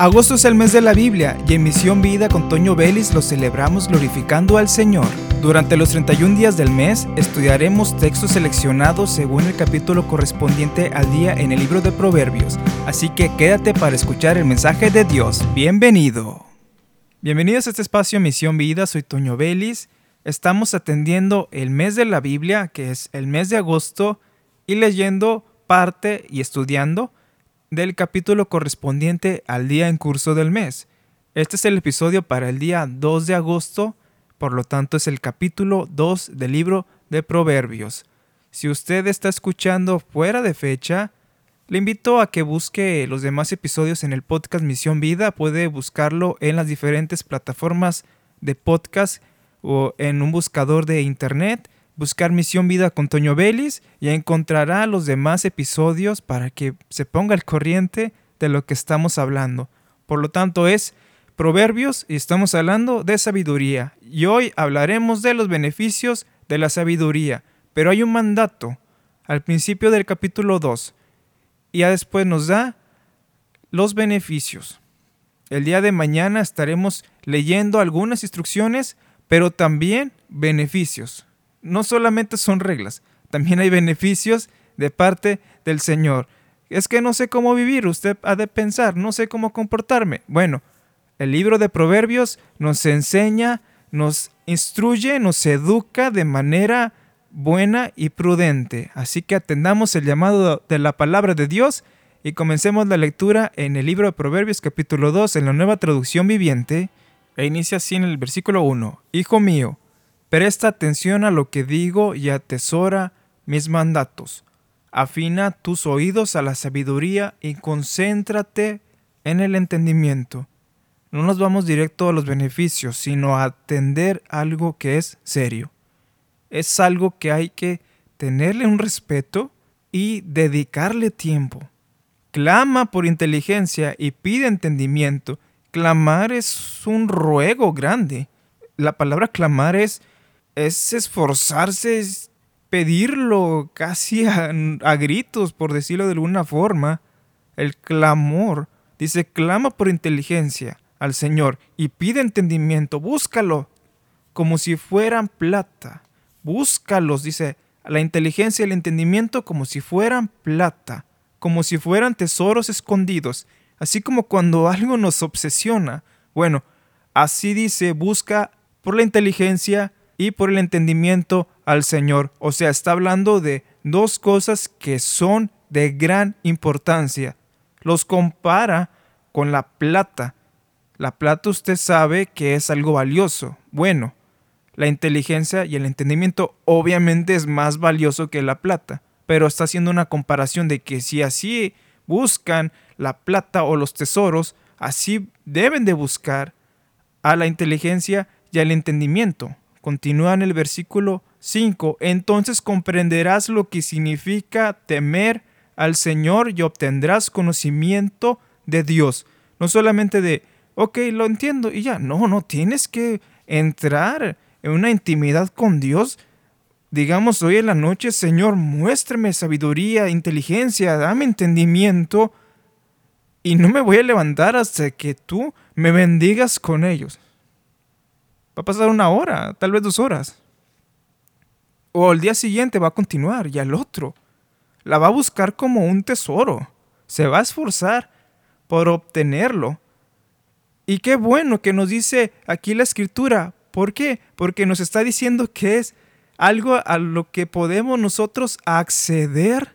Agosto es el mes de la Biblia y en Misión Vida con Toño Vélez lo celebramos glorificando al Señor. Durante los 31 días del mes estudiaremos textos seleccionados según el capítulo correspondiente al día en el libro de Proverbios, así que quédate para escuchar el mensaje de Dios. Bienvenido. Bienvenidos a este espacio Misión Vida, soy Toño Vélez. Estamos atendiendo el mes de la Biblia, que es el mes de agosto, y leyendo parte y estudiando del capítulo correspondiente al día en curso del mes. Este es el episodio para el día 2 de agosto, por lo tanto es el capítulo 2 del libro de Proverbios. Si usted está escuchando fuera de fecha, le invito a que busque los demás episodios en el podcast Misión Vida. Puede buscarlo en las diferentes plataformas de podcast o en un buscador de internet buscar Misión Vida con Toño Vélez y encontrará los demás episodios para que se ponga al corriente de lo que estamos hablando. Por lo tanto, es Proverbios y estamos hablando de sabiduría. Y hoy hablaremos de los beneficios de la sabiduría. Pero hay un mandato al principio del capítulo 2 y ya después nos da los beneficios. El día de mañana estaremos leyendo algunas instrucciones, pero también beneficios no solamente son reglas, también hay beneficios de parte del Señor. Es que no sé cómo vivir, usted ha de pensar, no sé cómo comportarme. Bueno, el libro de Proverbios nos enseña, nos instruye, nos educa de manera buena y prudente. Así que atendamos el llamado de la palabra de Dios y comencemos la lectura en el libro de Proverbios capítulo 2 en la nueva traducción viviente e inicia así en el versículo 1. Hijo mío, Presta atención a lo que digo y atesora mis mandatos. Afina tus oídos a la sabiduría y concéntrate en el entendimiento. No nos vamos directo a los beneficios, sino a atender algo que es serio. Es algo que hay que tenerle un respeto y dedicarle tiempo. Clama por inteligencia y pide entendimiento. Clamar es un ruego grande. La palabra clamar es es esforzarse, es pedirlo casi a, gritos, por decirlo de alguna forma. El clamor. Dice, clama por inteligencia al Señor y pide entendimiento, búscalo como si fueran plata. Búscalos, dice, la inteligencia y el entendimiento como si fueran plata, como si fueran tesoros escondidos, así como cuando algo nos obsesiona. Bueno, así dice, busca por la inteligencia y por el entendimiento al Señor. O sea, está hablando de dos cosas que son de gran importancia. Los compara con la plata. La plata usted sabe que es algo valioso. Bueno, la inteligencia y el entendimiento obviamente es más valioso que la plata, pero está haciendo una comparación de que si así buscan la plata o los tesoros, así deben de buscar a la inteligencia y al entendimiento. Continúa en el versículo 5, entonces comprenderás lo que significa temer al Señor y obtendrás conocimiento de Dios. No solamente de, ok, lo entiendo y ya, no, no, tienes que entrar en una intimidad con Dios. Digamos hoy en la noche, Señor, muéstrame sabiduría, inteligencia, dame entendimiento y no me voy a levantar hasta que tú me bendigas con ellos. Va a pasar una hora, tal vez dos horas. O el día siguiente va a continuar y al otro. La va a buscar como un tesoro. Se va a esforzar por obtenerlo. Y qué bueno que nos dice aquí la escritura. ¿Por qué? Porque nos está diciendo que es algo a lo que podemos nosotros acceder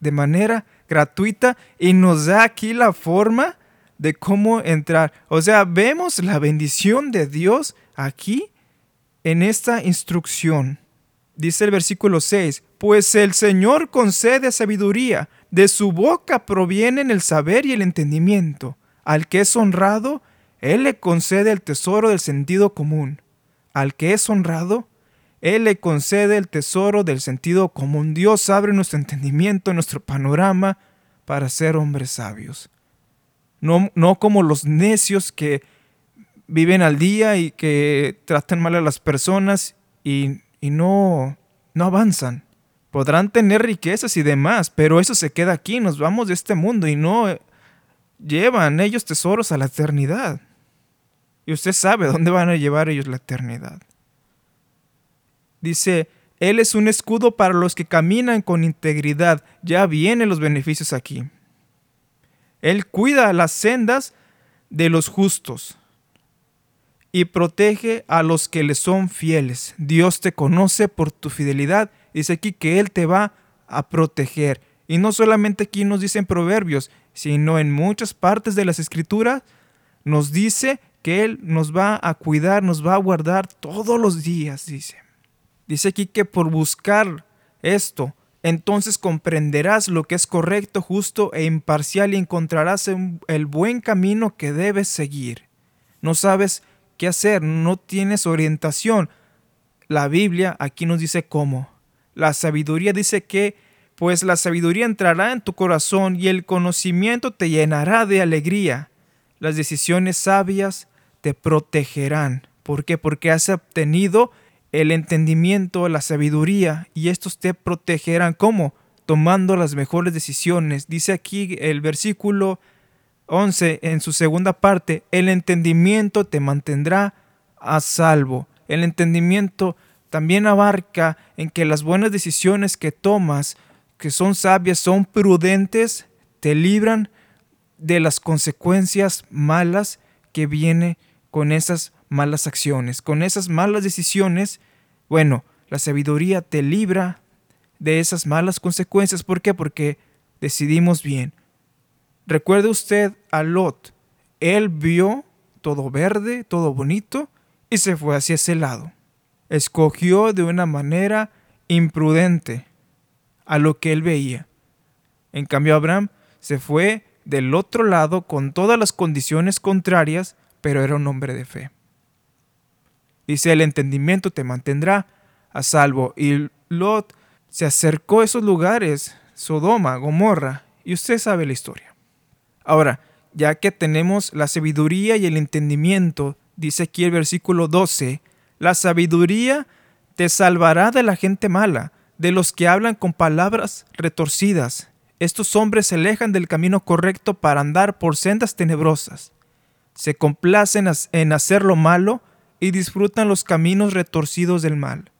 de manera gratuita y nos da aquí la forma de cómo entrar. O sea, vemos la bendición de Dios aquí en esta instrucción. Dice el versículo 6, pues el Señor concede sabiduría, de su boca provienen el saber y el entendimiento. Al que es honrado, Él le concede el tesoro del sentido común. Al que es honrado, Él le concede el tesoro del sentido común. Dios abre nuestro entendimiento, nuestro panorama para ser hombres sabios. No, no como los necios que viven al día y que tratan mal a las personas y, no, no avanzan. Podrán tener riquezas y demás, pero eso se queda aquí, nos vamos de este mundo y no llevan ellos tesoros a la eternidad. Y usted sabe dónde van a llevar ellos la eternidad. Dice, Él es un escudo para los que caminan con integridad. Ya vienen los beneficios aquí. Él cuida las sendas de los justos y protege a los que le son fieles. Dios te conoce por tu fidelidad. Dice aquí que Él te va a proteger. Y no solamente aquí nos dicen proverbios, sino en muchas partes de las escrituras nos dice que Él nos va a cuidar, nos va a guardar todos los días, dice. Dice aquí que por buscar esto, entonces comprenderás lo que es correcto, justo e imparcial y encontrarás el buen camino que debes seguir. No sabes qué hacer, no tienes orientación. La Biblia aquí nos dice cómo. La sabiduría dice que, pues la sabiduría entrará en tu corazón y el conocimiento te llenará de alegría. Las decisiones sabias te protegerán. ¿Por qué? Porque has obtenido el entendimiento, la sabiduría y estos te protegerán. ¿Cómo? Tomando las mejores decisiones. Dice aquí el versículo 11 en su segunda parte, el entendimiento te mantendrá a salvo. El entendimiento también abarca en que las buenas decisiones que tomas, que son sabias, son prudentes, te libran de las consecuencias malas que viene con esas malas acciones, con esas malas decisiones. Bueno, la sabiduría te libra de esas malas consecuencias. ¿Por qué? Porque decidimos bien. Recuerde usted a Lot. Él vio todo verde, todo bonito, y se fue hacia ese lado. Escogió de una manera imprudente a lo que él veía. En cambio, Abraham se fue del otro lado con todas las condiciones contrarias, pero era un hombre de fe. Dice, el entendimiento te mantendrá a salvo. Y Lot se acercó a esos lugares, Sodoma, Gomorra, y usted sabe la historia. Ahora, ya que tenemos la sabiduría y el entendimiento, dice aquí el versículo 12, la sabiduría te salvará de la gente mala, de los que hablan con palabras retorcidas. Estos hombres se alejan del camino correcto para andar por sendas tenebrosas. Se complacen en hacer lo malo y disfrutan los caminos retorcidos del mal.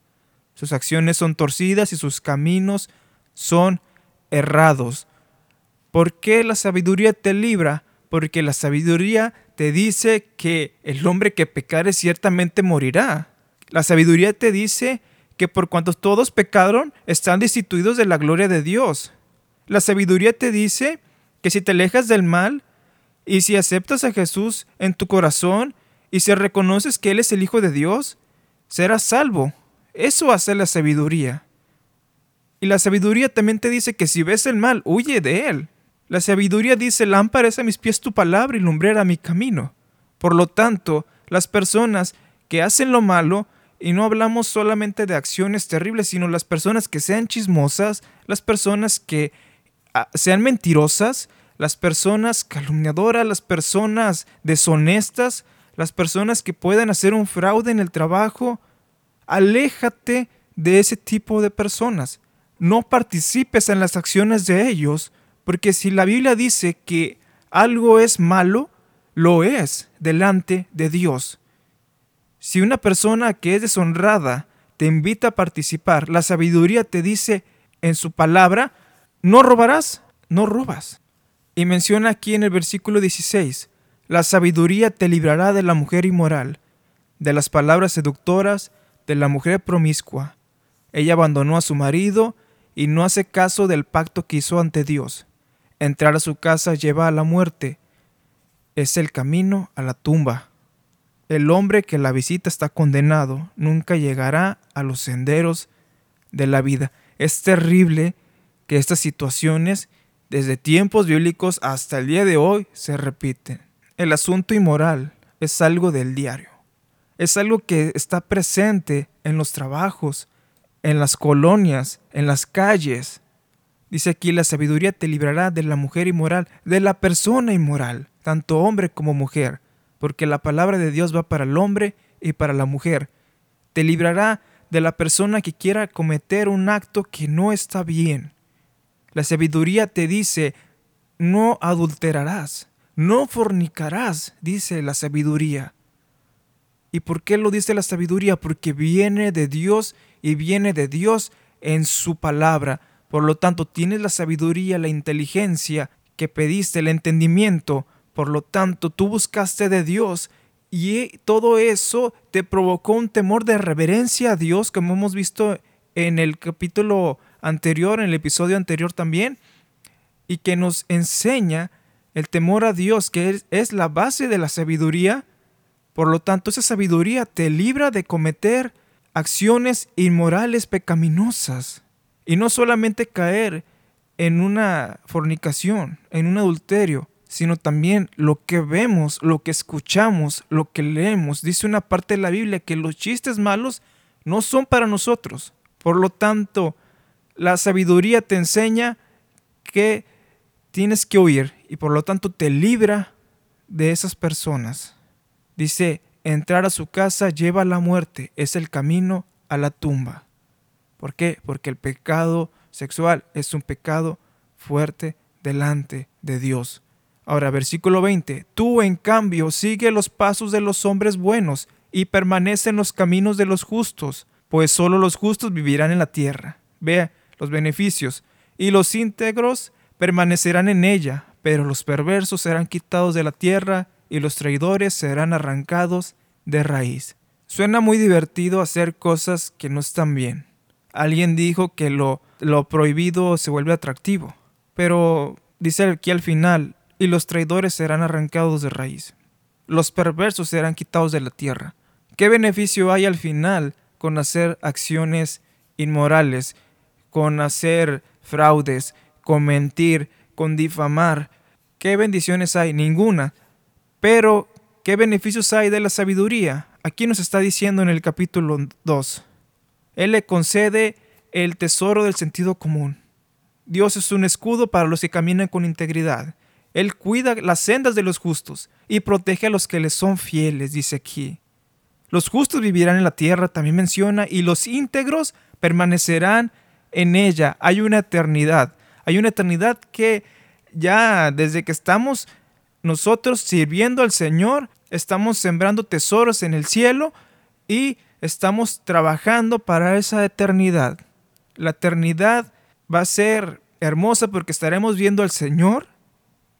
Sus acciones son torcidas y sus caminos son errados. ¿Por qué la sabiduría te libra? Porque la sabiduría te dice que el hombre que pecare ciertamente morirá. La sabiduría te dice que por cuanto todos pecaron, están destituidos de la gloria de Dios. La sabiduría te dice que si te alejas del mal y si aceptas a Jesús en tu corazón y si reconoces que Él es el Hijo de Dios, serás salvo. Eso hace la sabiduría. Y la sabiduría también te dice que si ves el mal, huye de él. La sabiduría dice, lámpara a mis pies tu palabra y lumbrera mi camino. Por lo tanto, las personas que hacen lo malo, y no hablamos solamente de acciones terribles, sino las personas que sean chismosas, las personas que ah, sean mentirosas, las personas calumniadoras, las personas deshonestas, las personas que puedan hacer un fraude en el trabajo, aléjate de ese tipo de personas. No participes en las acciones de ellos, porque si la Biblia dice que algo es malo, lo es delante de Dios. Si una persona que es deshonrada te invita a participar, la sabiduría te dice en su palabra, no robarás, no robas. Y menciona aquí en el versículo 16, la sabiduría te librará de la mujer inmoral, de las palabras seductoras, de la mujer promiscua. Ella abandonó a su marido y no hace caso del pacto que hizo ante Dios. Entrar a su casa lleva a la muerte. Es el camino a la tumba. El hombre que la visita está condenado, nunca llegará a los senderos de la vida. Es terrible que estas situaciones, desde tiempos bíblicos hasta el día de hoy, se repiten. El asunto inmoral es algo del diario. Es algo que está presente en los trabajos, en las colonias, en las calles, Dice aquí, la sabiduría te librará de la mujer inmoral, de la persona inmoral, tanto hombre como mujer, porque la palabra de Dios va para el hombre y para la mujer. Te librará de la persona que quiera cometer un acto que no está bien. La sabiduría te dice, no adulterarás, no fornicarás, dice la sabiduría. ¿Y por qué lo dice la sabiduría? Porque viene de Dios y viene de Dios en su palabra. Por lo tanto, tienes la sabiduría, la inteligencia que pediste, el entendimiento. Por lo tanto, tú buscaste de Dios y todo eso te provocó un temor de reverencia a Dios, como hemos visto en el capítulo anterior, en el episodio anterior también, y que nos enseña el temor a Dios, que es, la base de la sabiduría. Por lo tanto, esa sabiduría te libra de cometer acciones inmorales pecaminosas y no solamente caer en una fornicación, en un adulterio, sino también lo que vemos, lo que escuchamos, lo que leemos. Dice una parte de la Biblia que los chistes malos no son para nosotros. Por lo tanto, la sabiduría te enseña que tienes que huir y por lo tanto te libra de esas personas. Dice, entrar a su casa lleva a la muerte, es el camino a la tumba. ¿Por qué? Porque el pecado sexual es un pecado fuerte delante de Dios. Ahora, versículo 20. Tú, en cambio, sigue los pasos de los hombres buenos y permanece en los caminos de los justos, pues solo los justos vivirán en la tierra. Vea los beneficios. Y los íntegros permanecerán en ella, pero los perversos serán quitados de la tierra y los traidores serán arrancados de raíz. Suena muy divertido hacer cosas que no están bien. Alguien dijo que lo, lo prohibido se vuelve atractivo, pero dice aquí al final, y los traidores serán arrancados de raíz. Los perversos serán quitados de la tierra. ¿Qué beneficio hay al final con hacer acciones inmorales, con hacer fraudes, con mentir, con difamar? ¿Qué bendiciones hay? Ninguna. Pero, ¿qué beneficios hay de la sabiduría? Aquí nos está diciendo en el capítulo 2. Él le concede el tesoro del sentido común. Dios es un escudo para los que caminan con integridad. Él cuida las sendas de los justos y protege a los que les son fieles, dice aquí. Los justos vivirán en la tierra, también menciona, y los íntegros permanecerán en ella. Hay una eternidad. Hay una eternidad que ya desde que estamos nosotros sirviendo al Señor, estamos sembrando tesoros en el cielo y estamos trabajando para esa eternidad. La eternidad va a ser hermosa porque estaremos viendo al Señor,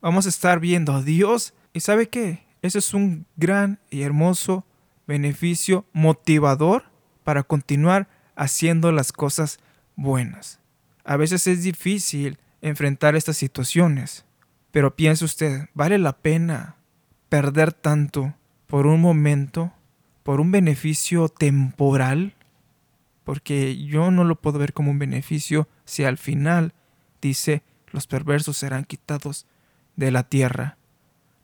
vamos a estar viendo a Dios y ¿sabe qué? Ese es un gran y hermoso beneficio motivador para continuar haciendo las cosas buenas. A veces es difícil enfrentar estas situaciones, pero piense usted, ¿vale la pena perder tanto por un momento por un beneficio temporal, porque yo no lo puedo ver como un beneficio si al final dice los perversos serán quitados de la tierra.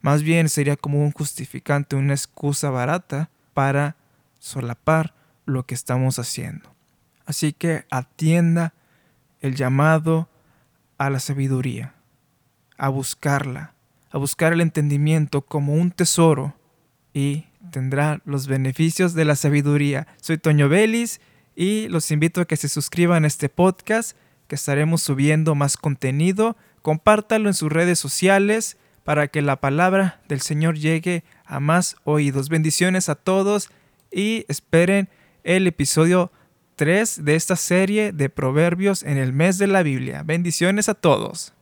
Más bien sería como un justificante, una excusa barata para solapar lo que estamos haciendo. Así que atienda el llamado a la sabiduría, a buscarla, a buscar el entendimiento como un tesoro y tendrá los beneficios de la sabiduría. Soy Toño Vélez y los invito a que se suscriban a este podcast, que estaremos subiendo más contenido. Compártalo en sus redes sociales para que la palabra del Señor llegue a más oídos. Bendiciones a todos y esperen el episodio 3 de esta serie de Proverbios en el mes de la Biblia. Bendiciones a todos.